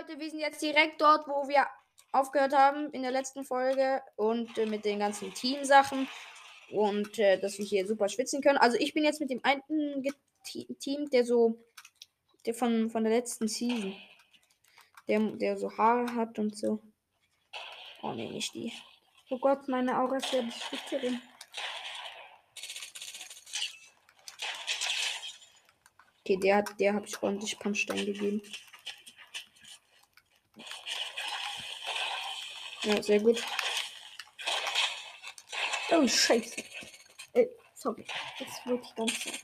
Leute, wir sind jetzt direkt dort, wo wir aufgehört haben in der letzten Folge und äh, mit den ganzen Teamsachen und äh, dass wir hier super schwitzen können. Also ich bin jetzt mit dem einen Team, der so der von, von der letzten Season, der, der so Haare hat und so. Oh nee, nicht die. Oh Gott, meine Aura ist ja die Schwitzerin. Okay, der hat, der habe ich ordentlich Pumpstein gegeben. Ja, sehr gut. Oh, scheiße. Äh, sorry. Das wollte ich ganz sagen.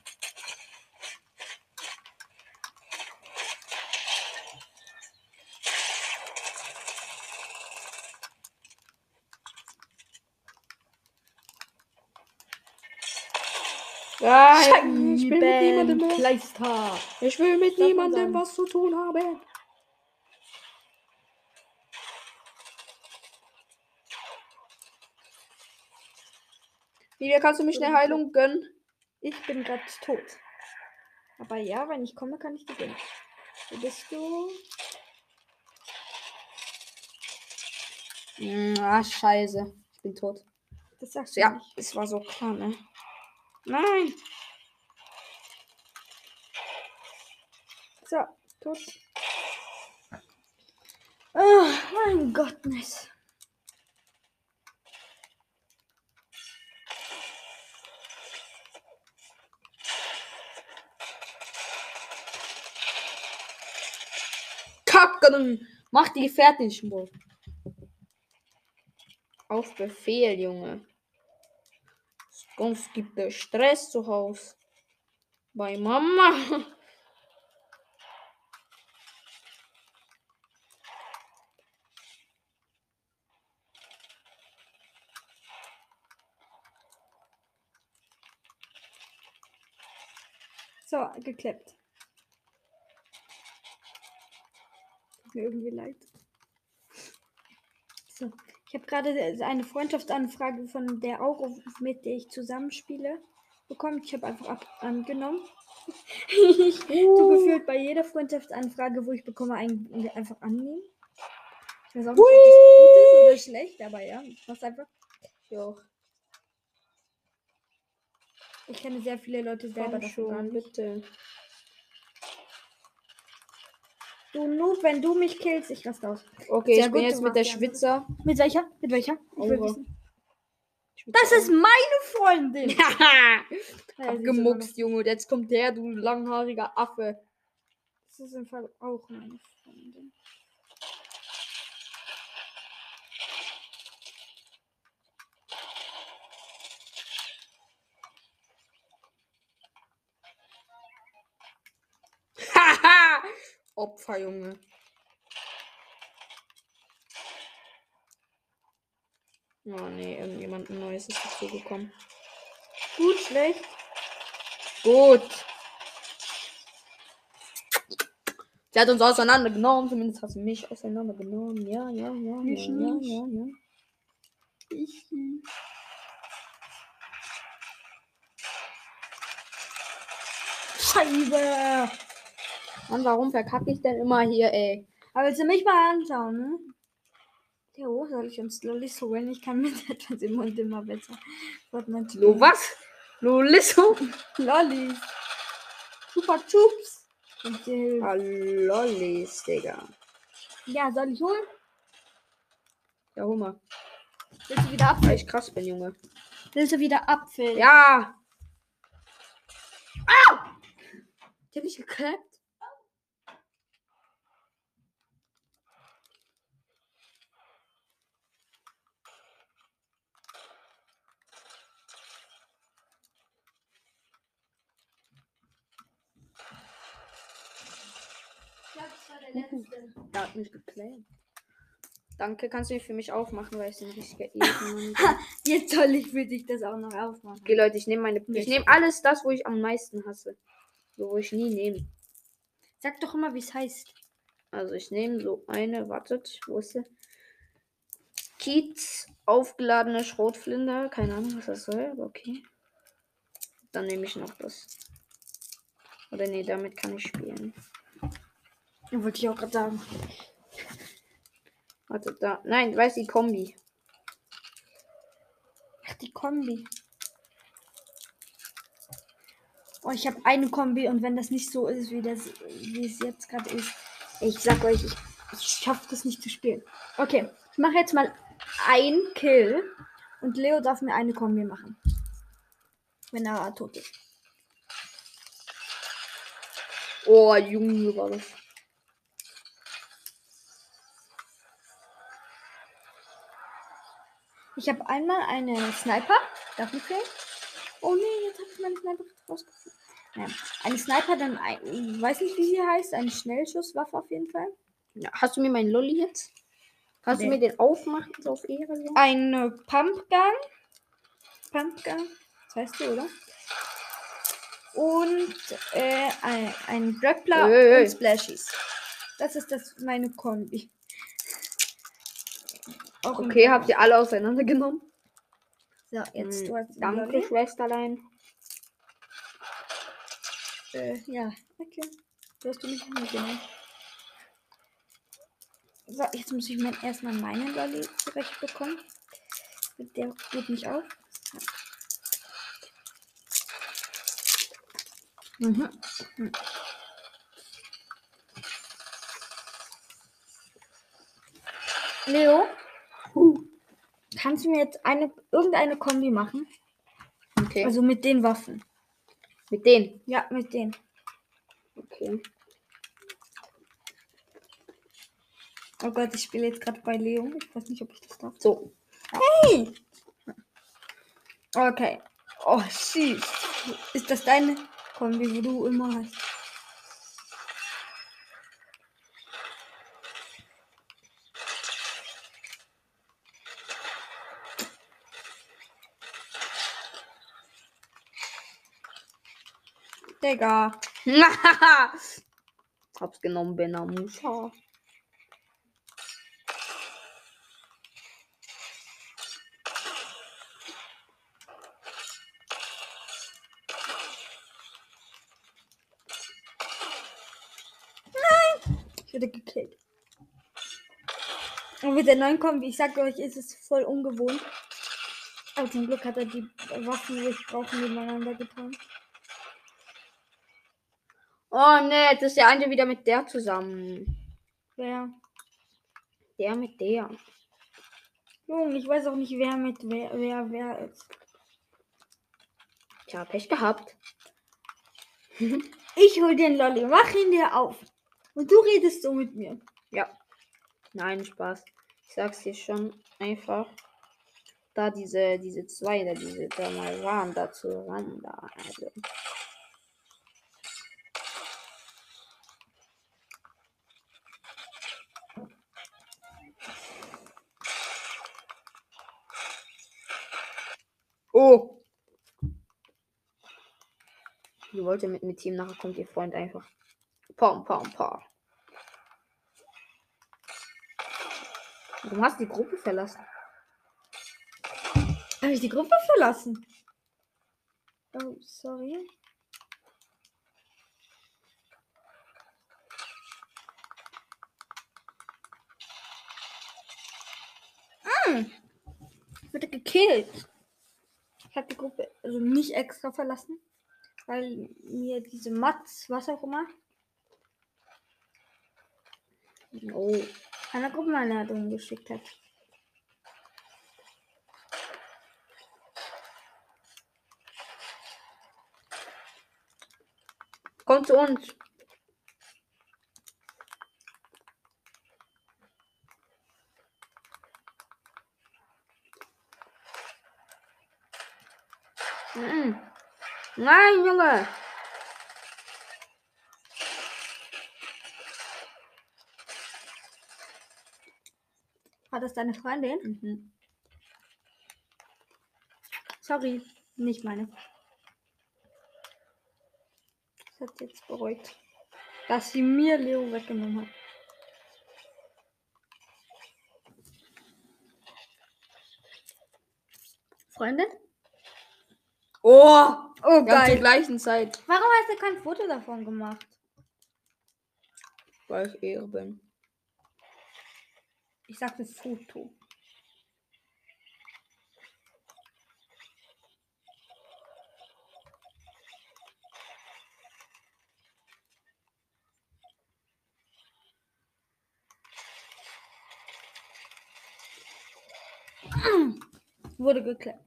Ja, ich will mit niemandem ich will mit niemandem was zu tun haben. Wie kannst du mich eine Heilung gönnen? Ich bin gerade tot. Aber ja, wenn ich komme, kann ich gewinnen. Wo bist du? Ah, scheiße. Ich bin tot. Das sagst du Ja, nicht. es war so klar, ne? Nein. So, tot. Oh, mein Gottness. Kacken. Mach die fertig, Mo. Auf Befehl, Junge. Sonst gibt es Stress zu Hause. Bei Mama. So, geklappt. Mir irgendwie leid. So, ich habe gerade eine Freundschaftsanfrage von der Auro, mit der ich zusammenspiele, bekommen. Ich habe einfach ab angenommen. ich tu gefühlt bei jeder Freundschaftsanfrage, wo ich bekomme, ein, einfach annehmen. Ich weiß auch nicht, ob das gut ist oder schlecht, aber ja, ich mach's einfach. Jo, Ich kenne sehr viele Leute selber komm davon schon, bitte. Du Noob, wenn du mich killst, ich raste aus. Okay, Sehr ich bin jetzt mit der. Schwitzer. Mit welcher? Mit welcher? Ich will Aura. wissen. Das ist meine Freundin. Haha. Ja, Abgemuckst, Junge. Und jetzt kommt der, du langhaariger Affe. Das ist im Fall auch meine Freundin. Opfer, Junge. Oh nee, irgendjemand Neues ist dazugekommen. Gut, schlecht. Gut. Sie hat uns auseinandergenommen, zumindest hat sie mich auseinandergenommen. Ja, ja, ja, Mich ja, nicht. ja, ja. Ich. Scheibe. Mann, warum verkacke ich denn immer hier, ey? Aber willst du mich mal anschauen, ne? Ja, wo soll ich uns Lollis holen? Ich kann mit etwas im Mund immer besser. Fortnite Lo was? Lo Lisso? Lollis. Super Chups. Ah, Lollis, Digga. Ja, soll ich holen? Ja, hol mal. Willst du wieder Weil Apfel? ich krass bin, Junge. Willst du wieder Apfel? Ja! Au! Die hab ich geklappt. Der hat mich geklappt. Danke, kannst du ihn für mich aufmachen, weil ich ein richtiger Ehrenmann bin. Jetzt soll ich für dich das auch noch aufmachen. Okay, Leute, ich nehme meine. Ich nehme alles das, wo ich am meisten hasse. So, wo ich nie nehme. Sag doch immer, wie es heißt. Also ich nehme so eine, wartet, wo ist sie? Kiez, aufgeladene Schrotflinte. Keine Ahnung, was das soll, aber okay. Dann nehme ich noch das. Oder nee, damit kann ich spielen. Ja, wollte ich auch gerade sagen. Warte, da. Nein, du weißt die Kombi. Ach, die Kombi. Oh, ich habe eine Kombi und wenn das nicht so ist, wie, das, wie es jetzt gerade ist, ich sag euch, ich, ich schaffe das nicht zu spielen. Okay, ich mache jetzt mal ein Kill und Leo darf mir eine Kombi machen. Wenn er tot ist. Oh, Junge, war das. Ich habe einmal eine Sniper. Darf ich fehlen? Oh nee, jetzt habe ich meine Sniper rausgefunden. Ja. Eine Sniper, dann ein, ich weiß nicht, wie sie heißt. Eine Schnellschusswaffe auf jeden Fall. Ja, hast du mir meinen Lolli jetzt? Kannst Nee. du mir den aufmachen, so auf Ehre? So? Eine Pumpgun. Pumpgun. Das weißt du, oder? Und äh, ein, ein Grappler Ey, ey, ey. und Splashies. Das ist das meine Kombi. Auch Okay, habt ihr alle auseinandergenommen? So, jetzt Hm, du hast Danke, Lolli. Schwesterlein. Äh, ja, okay. Du hast du mich mitgenommen. So, jetzt muss ich mein, erstmal meinen Lolli zurechtbekommen. Der geht nicht auf. Mhm. Leo, kannst du mir jetzt eine irgendeine Kombi machen? Okay. Also mit den Waffen. mit denen. Ja, mit denen. Okay. Oh Gott, ich spiele jetzt gerade bei Leo. Ich weiß nicht, ob ich das darf. So. Hey! Okay. Oh, süß. Ist das deine Kombi, wo du immer hast? Digga. Hab's genommen, Benamusha. Ich wurde gekillt. Und mit der neuen Kombi, ich sag euch, ist es voll ungewohnt. Aber zum Glück hat er die Waffen, wo ich brauche, nebeneinander getan. Oh ne, jetzt ist der eine wieder mit der zusammen. Wer? Der mit der. Junge, ich weiß auch nicht, wer mit wer, wer, wer ist. Tja, Pech gehabt. Ich hol den Lolli, mach ihn dir auf. Und du redest so mit mir. Ja. Nein, Spaß. Ich sag's dir schon einfach. Da diese, diese zwei, da diese da mal waren, dazu ran da. Also. Oh! Ihr wollt ja mit mit Team, nachher kommt ihr Freund einfach. Pom, pom, pom. Warum hast du die Gruppe verlassen? Habe ich die Gruppe verlassen? Oh, sorry. Mm. Ich wurde gekillt. Habe die Gruppe also nicht extra verlassen, weil mir diese Mats, was auch immer, Oh. eine Gruppeneinladung geschickt hat. Komm zu uns. Nein, Junge. War das deine Freundin? Mhm. Sorry, nicht meine. Das hat jetzt bereut, dass sie mir Leo weggenommen hat. Freundin? Oh, Oh, ganz zur geil. gleichen Zeit. Warum hast du kein Foto davon gemacht? Weil ich Ehre bin. Ich sagte Foto. Wurde geklappt.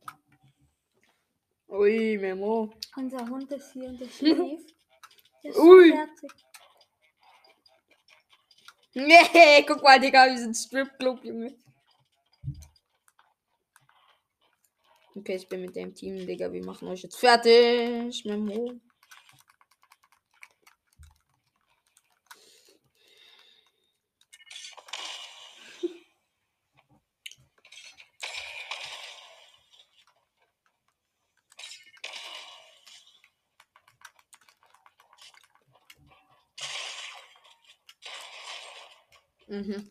Ui, Memo. Unser Hund ist hier und der schläft. Der ist Ui. fertig. Nee, guck mal, Digga, wir sind Stripclub, Junge. Okay, ich bin mit dem Team, Digga. Wir machen euch jetzt fertig. Memo. Mhm.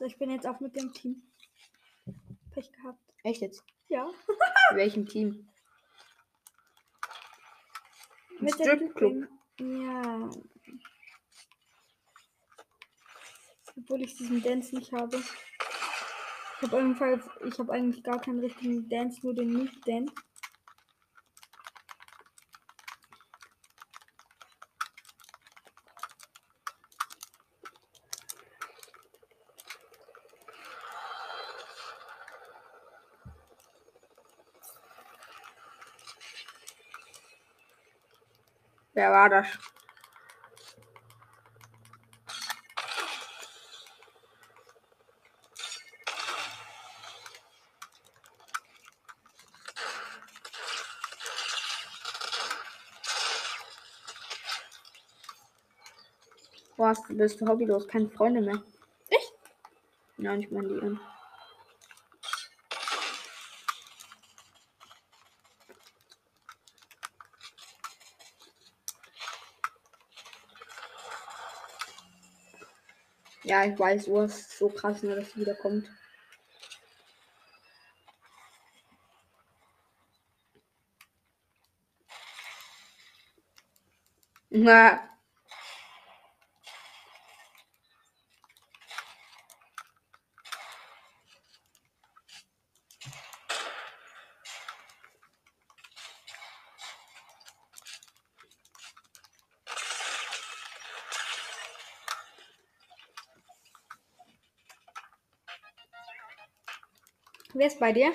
So, ich bin jetzt auch mit dem Team. Pech gehabt. Echt jetzt? Ja. In welchem Team? Mit dem Stripclub. Team. Ja. Obwohl ich diesen Dance nicht habe. Ich habe habe eigentlich gar keinen richtigen Dance, nur den Noob Wer war das? Was, du bist hobbylos, keine Freunde mehr. Echt? Nein, ich meine die Ja, ich weiß, du ist so krass, ne, dass sie wiederkommt. Na, Wer ist bei dir?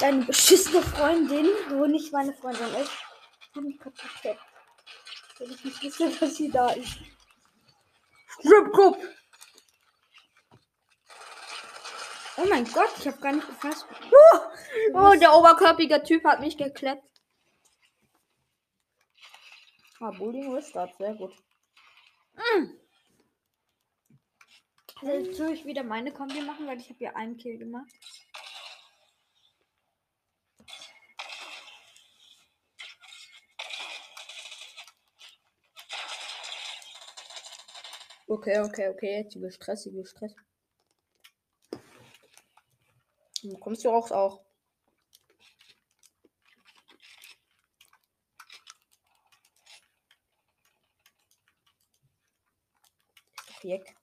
Deine beschissene Freundin, wo nicht meine Freundin ist, hat mich gecheckt. Weil ich nicht wusste, dass sie da ist. Stripclub! Oh mein Gott, ich habe gar nicht gefasst. Oh, der oberkörpige Typ hat mich gekleppt. Ah, Bullying Restart, sehr gut. Also jetzt soll ich wieder meine Kombi machen, weil ich habe ja einen Kill gemacht. Okay, okay, okay. Jetzt übel Stress, übel Stress. Kommst du auch auch. Jeck.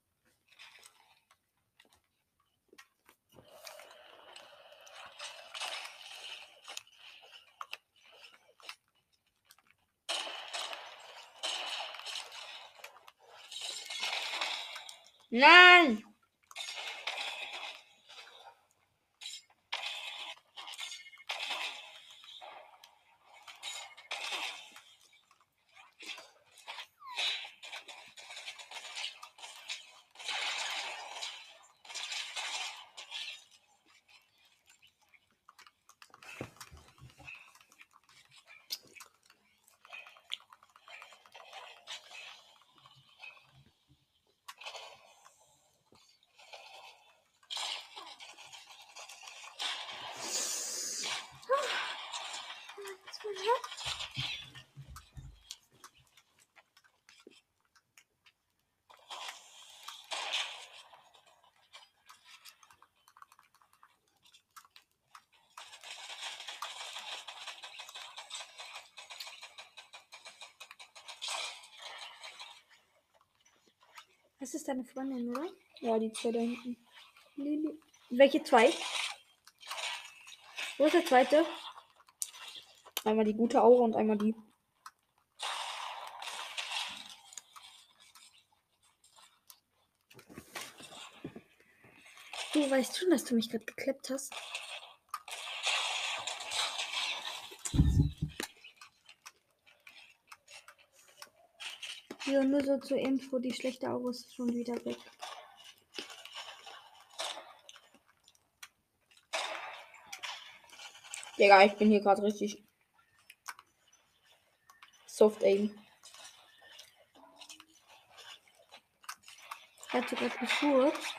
Nein! Das ist deine Freundin, oder? Ja, die zwei da hinten. Lili. Welche zwei? Wo ist der zweite? Einmal die gute Aura und einmal die. Du weißt schon, dass du mich gerade geklappt hast. Ja, nur so zur Info, die schlechte Aura ist schon wieder weg. Digga, ich bin hier gerade richtig. Soft Aim. Er hat sogar gefurzt.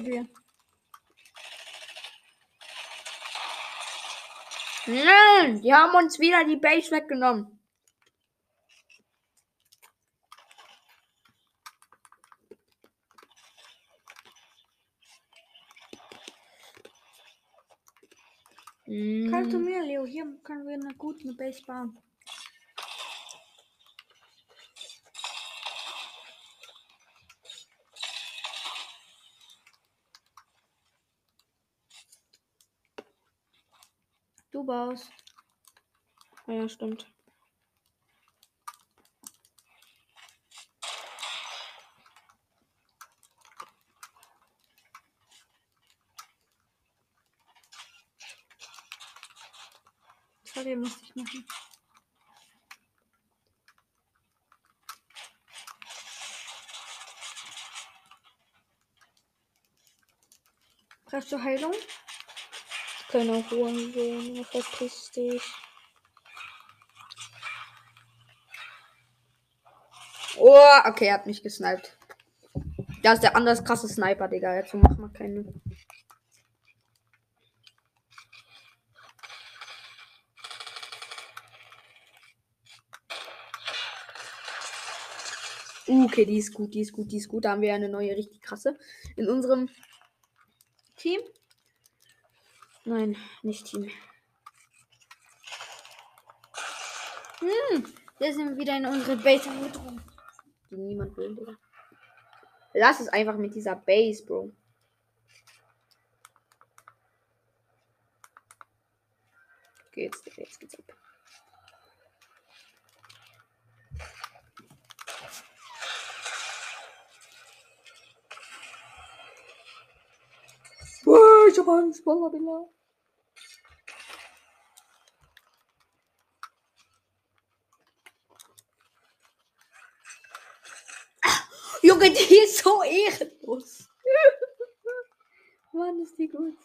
Dir. Nein, die haben uns wieder die Base weggenommen. Komm zu Mm, mir, Leo. Hier können wir eine gute Base bauen. Du baust. Ja, stimmt. Sorry, musste ich machen. Brauchst du Heilung? Kleiner Hurensohn, verpiss dich. Oh, okay, er hat mich gesniped. Das ist der anders krasse Sniper, Digga. Jetzt mach mal keine. Okay, die ist gut, die ist gut, die ist gut. Da haben wir eine neue, richtig krasse. In unserem Team. Nein, nicht Team. Wir sind wieder in unsere Base angedrungen. Die niemand will, Digga. Lass es einfach mit dieser Base, Bro. Okay, jetzt, jetzt geht's ab. Oh, ich hab Angst, Ballabilla. Junge, die ist so ehrenlos. Mann, ist die gut.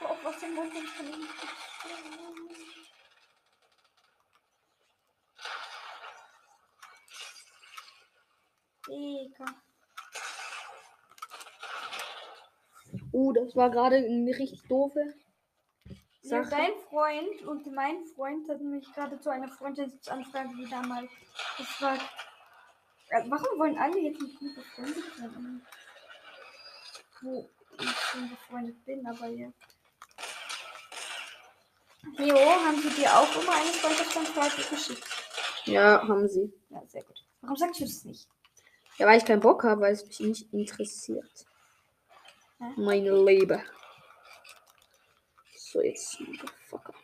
Oh, was im Mund von ihm. Digga. Uh, das war gerade eine richtig doofe Ja, Sache. dein Freund und mein Freund hat mich gerade zu einer Freundschaftsanfrage wieder mal gefragt. Äh, Warum wollen alle jetzt mit mir befreundet sein? Wo ich schon befreundet bin, aber ja. Leo, haben sie dir auch immer eine Freundschaftsanfrage geschickt? Ja, haben sie. Ja, sehr gut. Warum sagst du das nicht? Ja, weil ich keinen Bock habe, weil es mich nicht interessiert. Meine Liebe. So, jetzt, Motherfucker.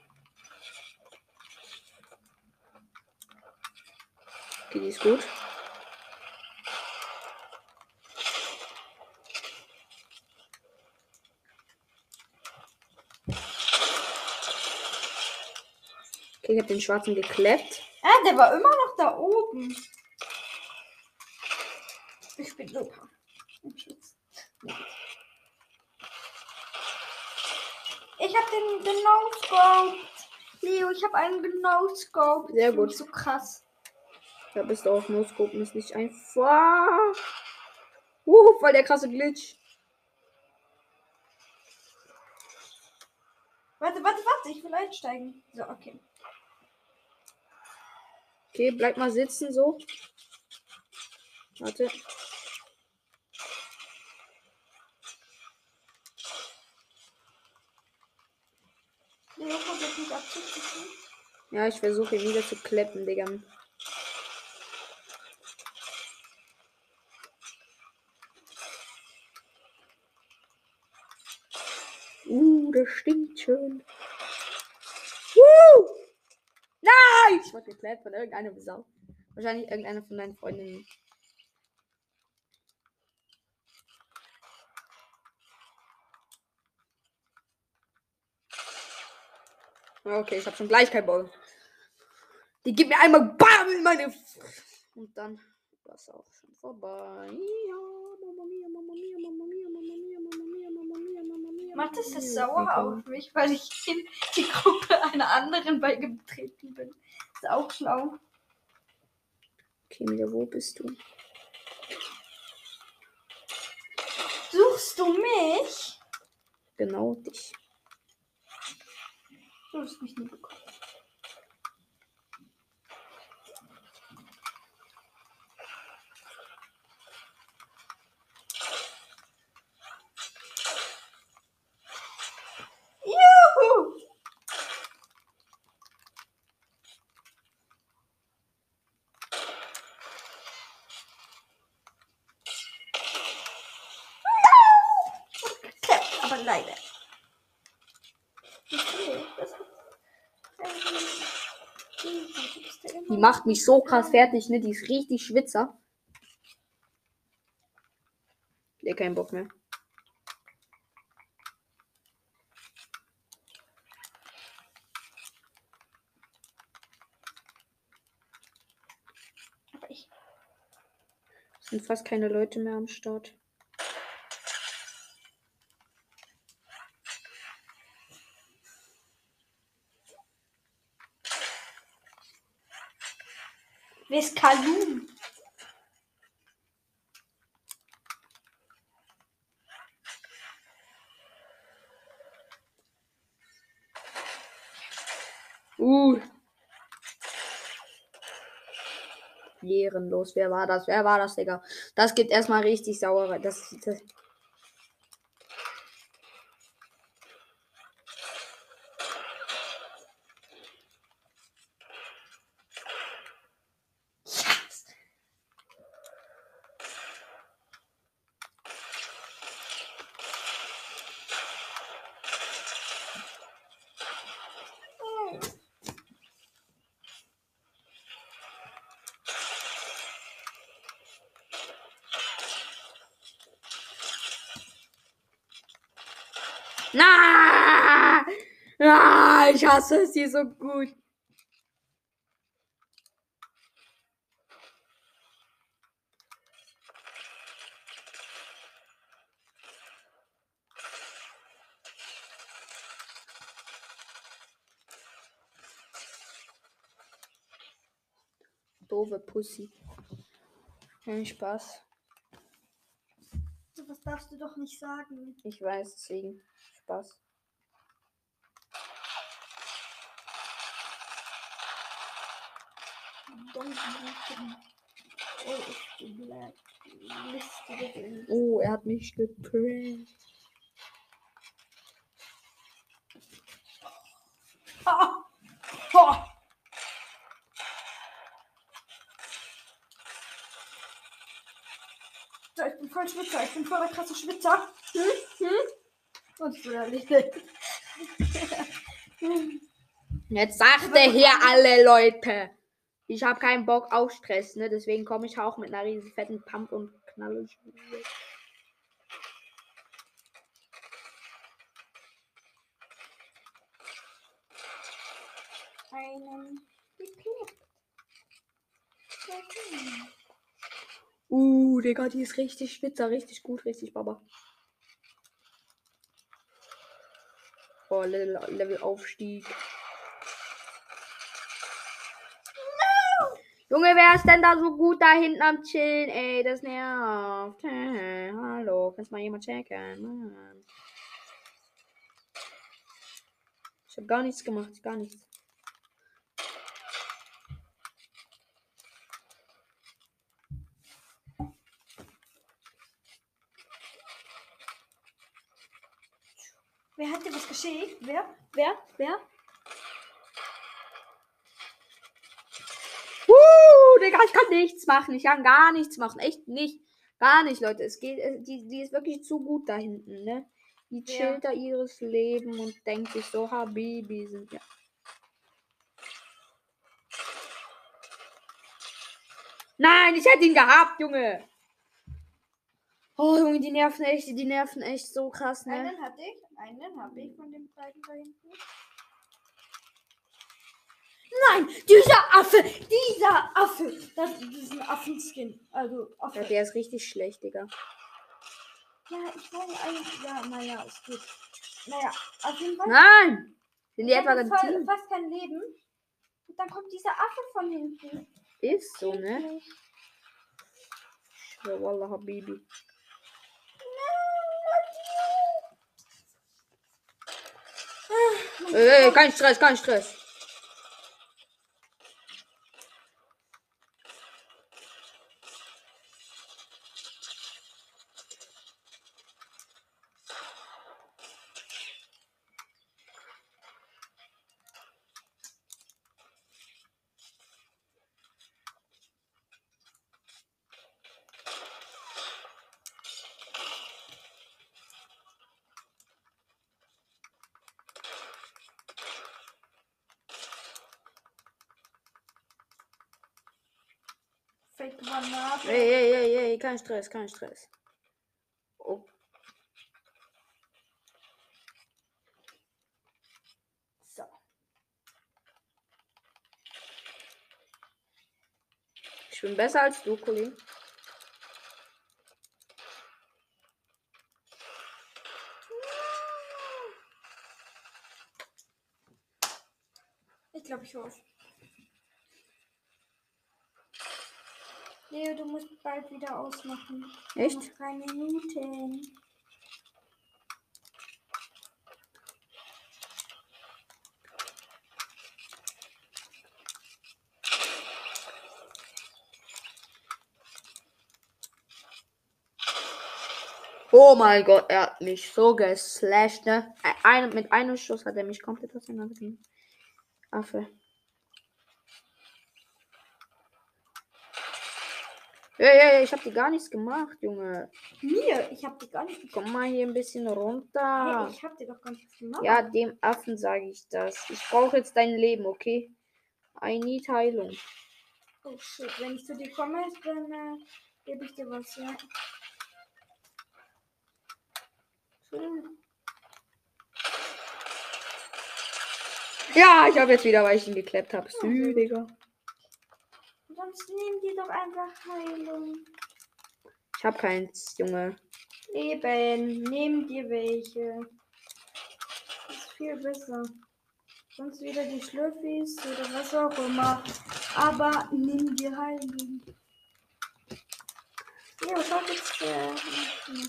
Okay, die ist gut. Okay, ich habe den schwarzen gekleppt. Ah, der war immer noch da oben. Ich bin super. Ich habe den genau Leo, ich habe einen genau Sehr gut. So krass. Da bist du auf No-Scopen ist nicht einfach. Uh, voll der krasse Glitch. Warte, warte, warte, ich will einsteigen. So, okay. Okay, bleib mal sitzen so. Warte. Der Joko wird nicht abzuziehen. Ja, ich versuche ihn wieder zu kleppen, Digga. Uh, das stinkt schön. Uh! Nein! Ich wurde geklärt von irgendeiner Sau. Wahrscheinlich irgendeiner von deinen Freundinnen. Okay, ich habe schon gleich keinen Bock. Die gibt mir einmal BAM in meine. Und dann war es auch schon vorbei. Ja, Mama mia, Mama mia, Mama mia, Mama mia, Mama mia, Mama mia, Mama mia. Macht es das Mama sauer auf mich, weil ich in die Gruppe einer anderen beigetreten bin. Ist auch schlau. Okay, Mia, wo bist du? Suchst du mich? Genau dich. Du hast mich nie bekommen. Juhu! Geklappt, aber leider. Okay, das hat- Die macht mich so krass fertig, ne? Die ist richtig Schwitzer. Nee, keinen Bock mehr. Sind fast keine Leute mehr am Start. Kalum? Uh. Ehrenlos. Wer war das? Wer war das, Digga? Das gibt erstmal richtig saure. Das, das. Na! Ah, ich hasse es hier so gut. Doofe Pussy. Kein Spaß. Sowas darfst du doch nicht sagen. Ich weiß, deswegen Spaß. Oh, er hat mich geprankt. Ich bin voll Schwitzer. Ich bin voll der krasse Schwitzer. Hm? Hm? Und. Jetzt sagt er hier alle Leute. Ich habe keinen Bock auf Stress, ne? Deswegen komme ich auch mit einer riesen fetten Pump und knalle. Einen. Okay. Uh, Digga, die ist richtig spitzer, richtig gut, richtig baba. Oh, Level, Level Aufstieg. Junge, wer ist denn da so gut da hinten am Chillen? Ey, das nervt. Hallo, kannst mal jemand checken? Mann. habe gar nichts gemacht, gar nichts. Geschickt? Wer? Wer? Wer? Uh, Digga, ich kann nichts machen. Ich kann gar nichts machen. Echt nicht. Gar nicht, Leute. Es geht, äh, die, die ist wirklich zu gut da hinten, ne? Die Ja. chillt da ihres Leben und denkt sich so, Habibi sind ja. Nein, ich hätte ihn gehabt, Junge. Oh, Junge, die nerven echt, die nerven echt so krass, ne? Einen hatte ich. Einen habe ich von den beiden da hinten. Nein, dieser Affe, dieser Affe. Das, das ist ein Affenskin. Also Affe. Ja, der ist richtig schlecht, Digga. Ja, ich wollte eigentlich. Ja, naja, es geht. Naja, auf jeden Fall. Nein! Sind die ich etwa Team? fast kein Leben. Und dann kommt dieser Affe von hinten. Ist so, ne? Ja, Wallah, Habibi. Ey, kein Stress, kein Stress. Fake Granate. Ey, ey, ey, ey, kein Stress, kein Stress. Oh. So. Ich bin besser als du, Kollege. Ich glaube, ich hoffe. Musst bald wieder ausmachen. Echt? Noch drei Minuten. Oh mein Gott, er hat mich so geslasht, ne? Ein, mit einem Schuss hat er mich komplett auseinandergenommen. Affe. Ey, ey, ey, ich hab dir gar nichts gemacht, Junge. Mir? Ich habe dir gar nicht Komm mal hier ein bisschen Hey, runter. ich habe dir doch gar nichts gemacht. Ja, dem Affen sage ich das. Ich brauche jetzt dein Leben, okay? I need Heilung. Oh shit, wenn ich zu dir komme, dann äh, gebe ich dir was, ja. Ja, ich habe jetzt wieder, weil ich ihn gekleppt habe. Sü, Digga. Sonst nehmen die doch einfach Heilung. Ich habe keins, Junge. Eben, nehm dir welche. Das ist viel besser. Sonst wieder die Schlüffis oder was auch immer. Aber nimm dir Heilung. Ja, was hat jetzt äh,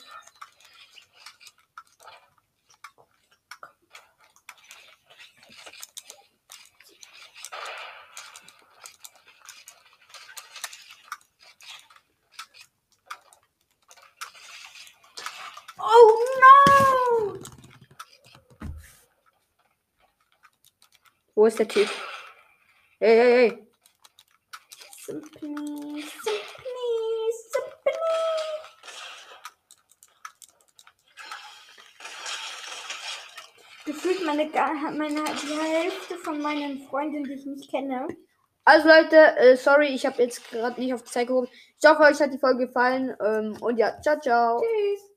Oh no! Wo ist der Typ? Hey, hey, hey. Simply, simply, simply. Gefühlt meine, meine, die Hälfte von meinen Freunden, die ich nicht kenne. Also Leute, äh, sorry, ich habe jetzt gerade nicht auf die Zeit geguckt. Ich hoffe, euch hat die Folge gefallen. Ähm, und ja, ciao, ciao. Tschüss.